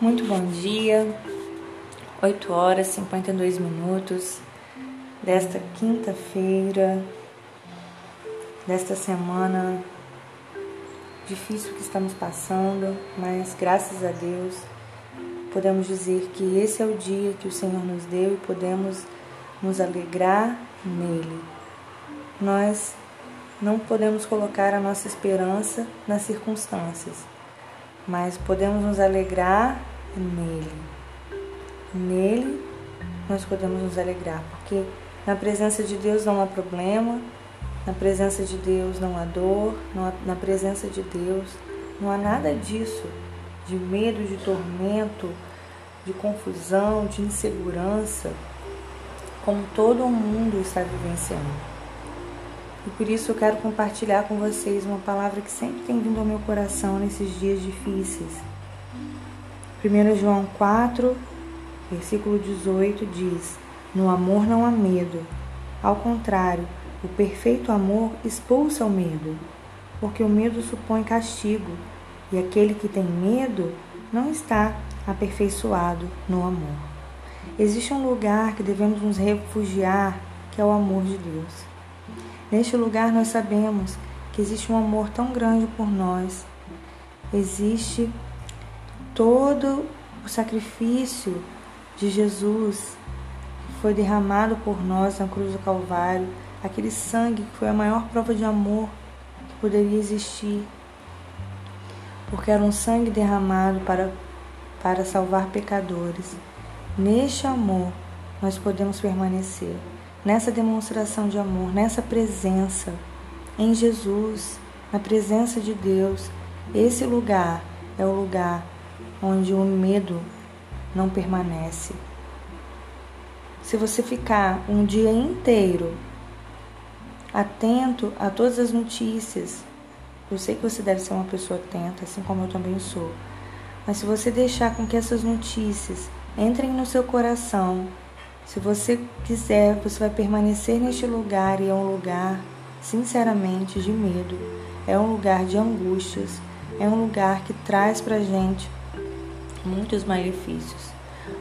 Muito bom dia, 8 horas e 52 minutos desta quinta-feira, desta semana difícil que estamos passando, mas graças a Deus podemos dizer que esse é o dia que o Senhor nos deu e podemos nos alegrar nele. Nós não podemos colocar a nossa esperança nas circunstâncias mas podemos nos alegrar nele. Nele nós podemos nos alegrar, porque na presença de Deus não há problema, na presença de Deus não há dor, não há, na presença de Deus não há nada disso, de medo, de tormento, de confusão, de insegurança, como todo mundo está vivenciando. E por isso eu quero compartilhar com vocês uma palavra que sempre tem vindo ao meu coração nesses dias difíceis. 1 João 4, versículo 18 diz: No amor não há medo. Ao contrário, o perfeito amor expulsa o medo, porque o medo supõe castigo, e aquele que tem medo não está aperfeiçoado no amor. Existe um lugar que devemos nos refugiar, que é o amor de Deus. Neste lugar nós sabemos que existe um amor tão grande por nós. Existe todo o sacrifício de Jesus que foi derramado por nós na cruz do Calvário, aquele sangue que foi a maior prova de amor que poderia existir. Porque era um sangue derramado para, para salvar pecadores. Neste amor nós podemos permanecer nessa demonstração de amor, nessa presença em Jesus, na presença de Deus. Esse lugar é o lugar onde o medo não permanece. Se você ficar um dia inteiro atento a todas as notícias, eu sei que você deve ser uma pessoa atenta, assim como eu também sou. Mas se você deixar com que essas notícias entrem no seu coração se você quiser, você vai permanecer neste lugar e é um lugar, sinceramente, de medo, é um lugar de angústias, é um lugar que traz pra gente muitos malefícios.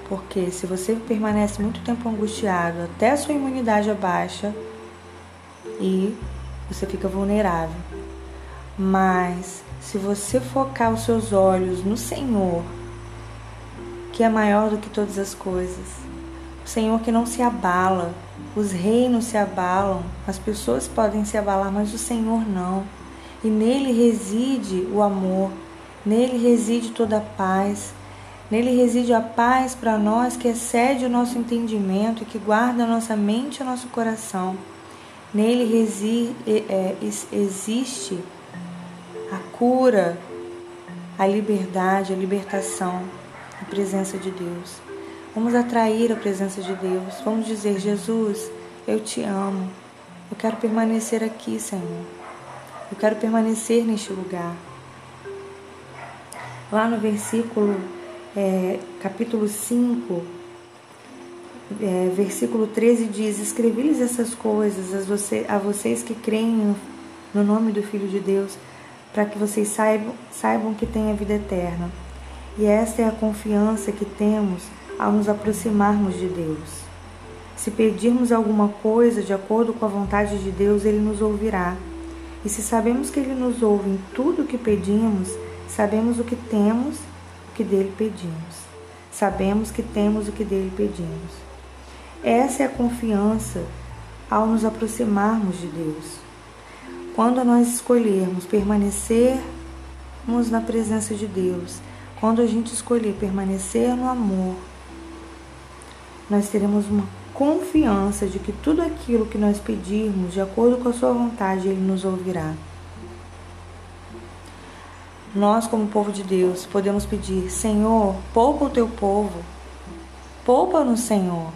Porque se você permanece muito tempo angustiado, até sua imunidade abaixa e você fica vulnerável. Mas se você focar os seus olhos no Senhor, que é maior do que todas as coisas, Senhor que não se abala. Os reinos se abalam, as pessoas podem se abalar, mas o Senhor não. E nele reside o amor, nele reside toda a paz, nele reside a paz para nós que excede o nosso entendimento e que guarda a nossa mente e o nosso coração. Nele reside, é, existe a cura, a liberdade, a libertação, a presença de Deus. Vamos atrair a presença de Deus. Vamos dizer: Jesus, eu te amo. Eu quero permanecer aqui, Senhor. Eu quero permanecer neste lugar. Lá no versículo, é, capítulo 5, é, versículo 13 diz: Escrevi-lhes essas coisas a, você, a vocês que creem no nome do Filho de Deus, para que vocês saibam, saibam que têm a vida eterna. E essa é a confiança que temos ao nos aproximarmos de Deus. Se pedirmos alguma coisa de acordo com a vontade de Deus, Ele nos ouvirá. E se sabemos que Ele nos ouve em tudo o que pedimos, sabemos o que temos, o que dele pedimos. Sabemos que temos o que dele pedimos. Essa é a confiança ao nos aproximarmos de Deus. Quando nós escolhermos permanecermos na presença de Deus, quando a gente escolher permanecer no amor, nós teremos uma confiança de que tudo aquilo que nós pedirmos, de acordo com a Sua vontade, Ele nos ouvirá. Nós, como povo de Deus, podemos pedir: Senhor, poupa o teu povo, poupa-nos, Senhor,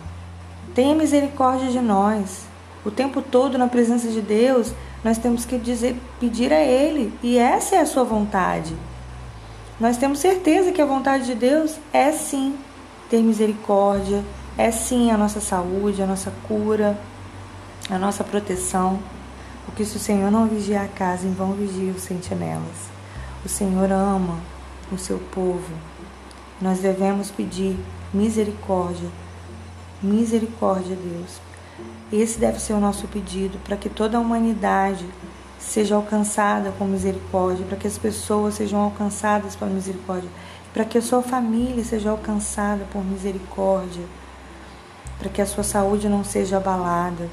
tenha misericórdia de nós. O tempo todo na presença de Deus, nós temos que dizer, pedir a Ele, e essa é a Sua vontade. Nós temos certeza que a vontade de Deus é sim ter misericórdia, é sim a nossa saúde, a nossa cura, a nossa proteção. Porque se o Senhor não vigiar a casa, em vão vigia os sentinelas. O Senhor ama o seu povo. nós devemos pedir misericórdia. Misericórdia, Deus. Esse deve ser o nosso pedido para que toda a humanidade seja alcançada com misericórdia, para que as pessoas sejam alcançadas por misericórdia, para que a sua família seja alcançada por misericórdia, para que a sua saúde não seja abalada.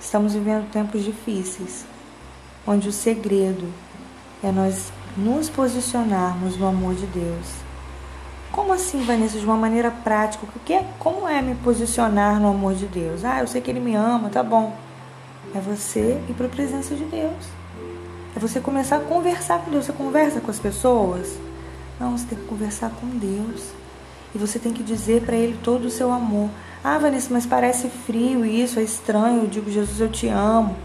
Estamos vivendo tempos difíceis, onde o segredo é nós nos posicionarmos no amor de Deus. Como assim, Vanessa, de uma maneira prática? O que é, como é me posicionar no amor de Deus? Ah, eu sei que Ele me ama, tá bom. É você ir para a presença de Deus. É você começar a conversar com Deus. Você conversa com as pessoas? Não, você tem que conversar com Deus. E você tem que dizer para Ele todo o seu amor. Ah, Vanessa, mas parece frio isso, é estranho. Eu digo, Jesus, eu te amo.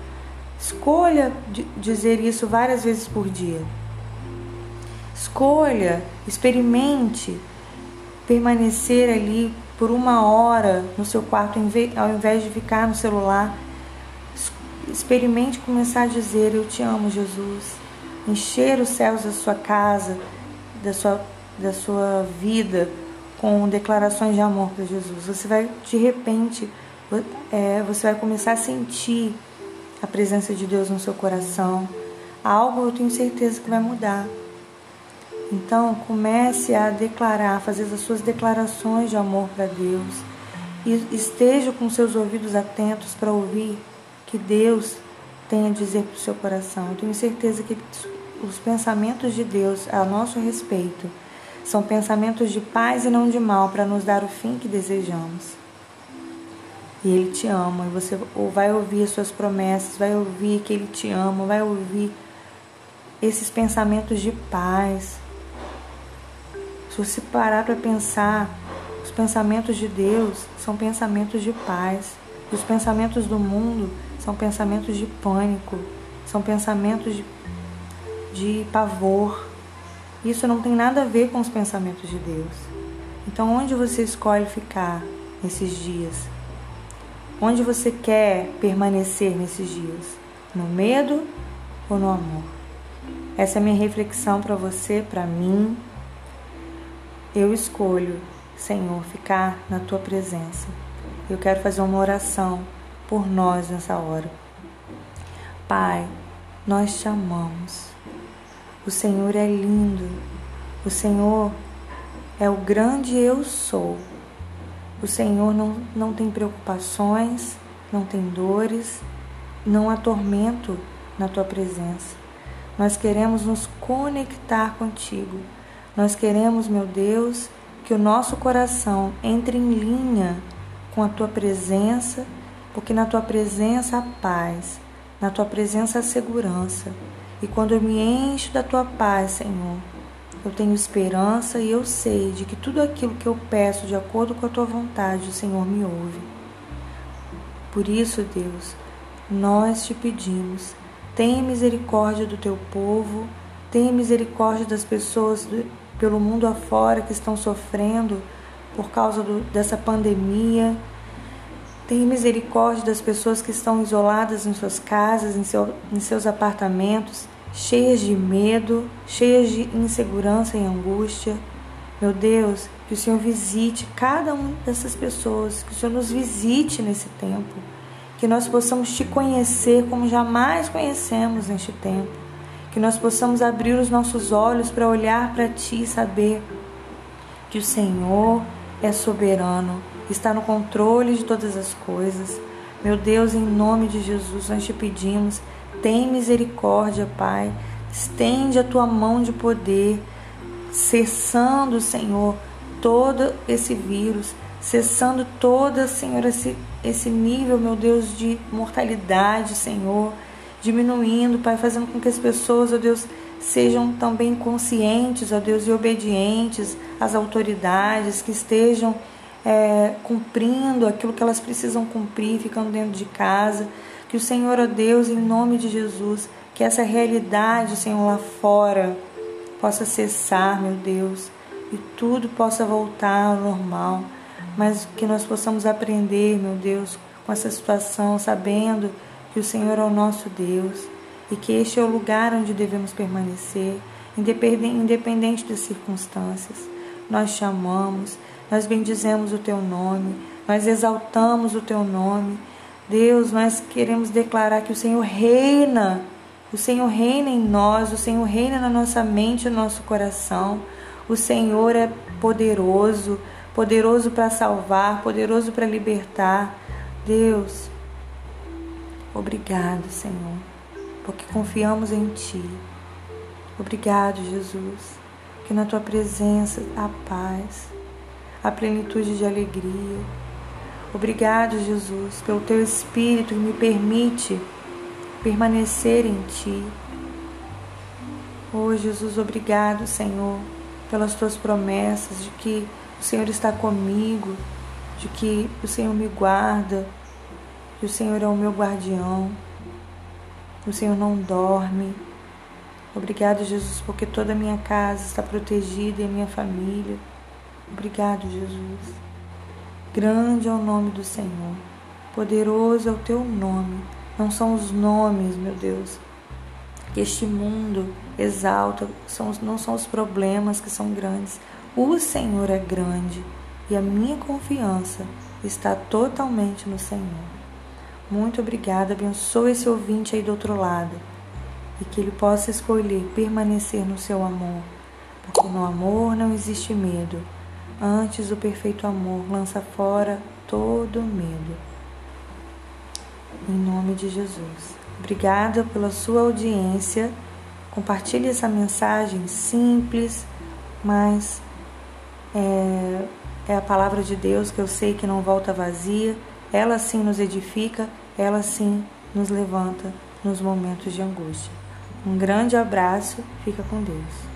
Escolha dizer isso várias vezes por dia. Escolha, experimente permanecer ali por uma hora no seu quarto ao invés de ficar no celular experimente começar a dizer: Eu te amo, Jesus. Encher os céus da sua casa, da sua, da sua vida, com declarações de amor para Jesus. Você vai, de repente, é, você vai começar a sentir a presença de Deus no seu coração. Algo eu tenho certeza que vai mudar. Então, comece a declarar, fazer as suas declarações de amor para Deus. E esteja com seus ouvidos atentos para ouvir que Deus tem a dizer para o seu coração. Eu tenho certeza que os pensamentos de Deus a nosso respeito são pensamentos de paz e não de mal para nos dar o fim que desejamos. E Ele te ama, e você vai ouvir as suas promessas, vai ouvir que Ele te ama, vai ouvir esses pensamentos de paz. Se você parar para pensar, os pensamentos de Deus são pensamentos de paz. E os pensamentos do mundo são pensamentos de pânico, são pensamentos de, de pavor. Isso não tem nada a ver com os pensamentos de Deus. Então, onde você escolhe ficar nesses dias? Onde você quer permanecer nesses dias? No medo ou no amor? Essa é a minha reflexão para você, para mim. Eu escolho, Senhor, ficar na tua presença. Eu quero fazer uma oração por nós nessa hora. Pai, nós te amamos. O Senhor é lindo. O Senhor é o grande eu sou. O Senhor não, não tem preocupações, não tem dores, não há tormento na tua presença. Nós queremos nos conectar contigo. Nós queremos, meu Deus, que o nosso coração entre em linha com a tua presença porque na tua presença há paz, na tua presença há segurança. E quando eu me encho da tua paz, Senhor, eu tenho esperança e eu sei de que tudo aquilo que eu peço de acordo com a tua vontade, o Senhor me ouve. Por isso, Deus, nós te pedimos, tenha misericórdia do teu povo, tenha misericórdia das pessoas do, pelo mundo afora que estão sofrendo por causa do, dessa pandemia Tenha misericórdia das pessoas que estão isoladas em suas casas, em, seu, em seus apartamentos, cheias de medo, cheias de insegurança e angústia. Meu Deus, que o Senhor visite cada uma dessas pessoas, que o Senhor nos visite nesse tempo, que nós possamos te conhecer como jamais conhecemos neste tempo, que nós possamos abrir os nossos olhos para olhar para Ti e saber que o Senhor é soberano, está no controle de todas as coisas. Meu Deus, em nome de Jesus, nós te pedimos, tem misericórdia, Pai. Estende a tua mão de poder, cessando, Senhor, todo esse vírus, cessando todo, Senhor, esse, esse nível, meu Deus, de mortalidade, Senhor, diminuindo, Pai, fazendo com que as pessoas, ó Deus, sejam também conscientes, ó Deus, e obedientes às autoridades, que estejam é, cumprindo aquilo que elas precisam cumprir, ficando dentro de casa. Que o Senhor, ó Deus, em nome de Jesus, que essa realidade, Senhor, lá fora possa cessar, meu Deus, e tudo possa voltar ao normal, mas que nós possamos aprender, meu Deus, com essa situação, sabendo que o Senhor é o nosso Deus e que este é o lugar onde devemos permanecer, independente das circunstâncias. nós te amamos, nós bendizemos o teu nome, nós exaltamos o teu nome. Deus, nós queremos declarar que o Senhor reina, o Senhor reina em nós, o Senhor reina na nossa mente e no nosso coração. O Senhor é poderoso, poderoso para salvar, poderoso para libertar. Deus, obrigado, Senhor, porque confiamos em Ti. Obrigado, Jesus, que na Tua presença há paz, há plenitude de alegria. Obrigado, Jesus, pelo Teu Espírito que me permite permanecer em Ti. Oh, Jesus, obrigado, Senhor, pelas Tuas promessas de que o Senhor está comigo, de que o Senhor me guarda, que o Senhor é o meu guardião, o Senhor não dorme. Obrigado, Jesus, porque toda a minha casa está protegida e a minha família. Obrigado, Jesus. Grande é o nome do Senhor, poderoso é o teu nome. Não são os nomes, meu Deus, que este mundo exalta, são, não são os problemas que são grandes, o Senhor é grande e a minha confiança está totalmente no Senhor. Muito obrigada, abençoe esse ouvinte aí do outro lado e que ele possa escolher permanecer no seu amor, porque no amor não existe medo. Antes, o perfeito amor lança fora todo medo. Em nome de Jesus. Obrigada pela sua audiência. Compartilhe essa mensagem simples, mas é, é a palavra de Deus que eu sei que não volta vazia. Ela sim nos edifica, ela sim nos levanta nos momentos de angústia. Um grande abraço, fica com Deus.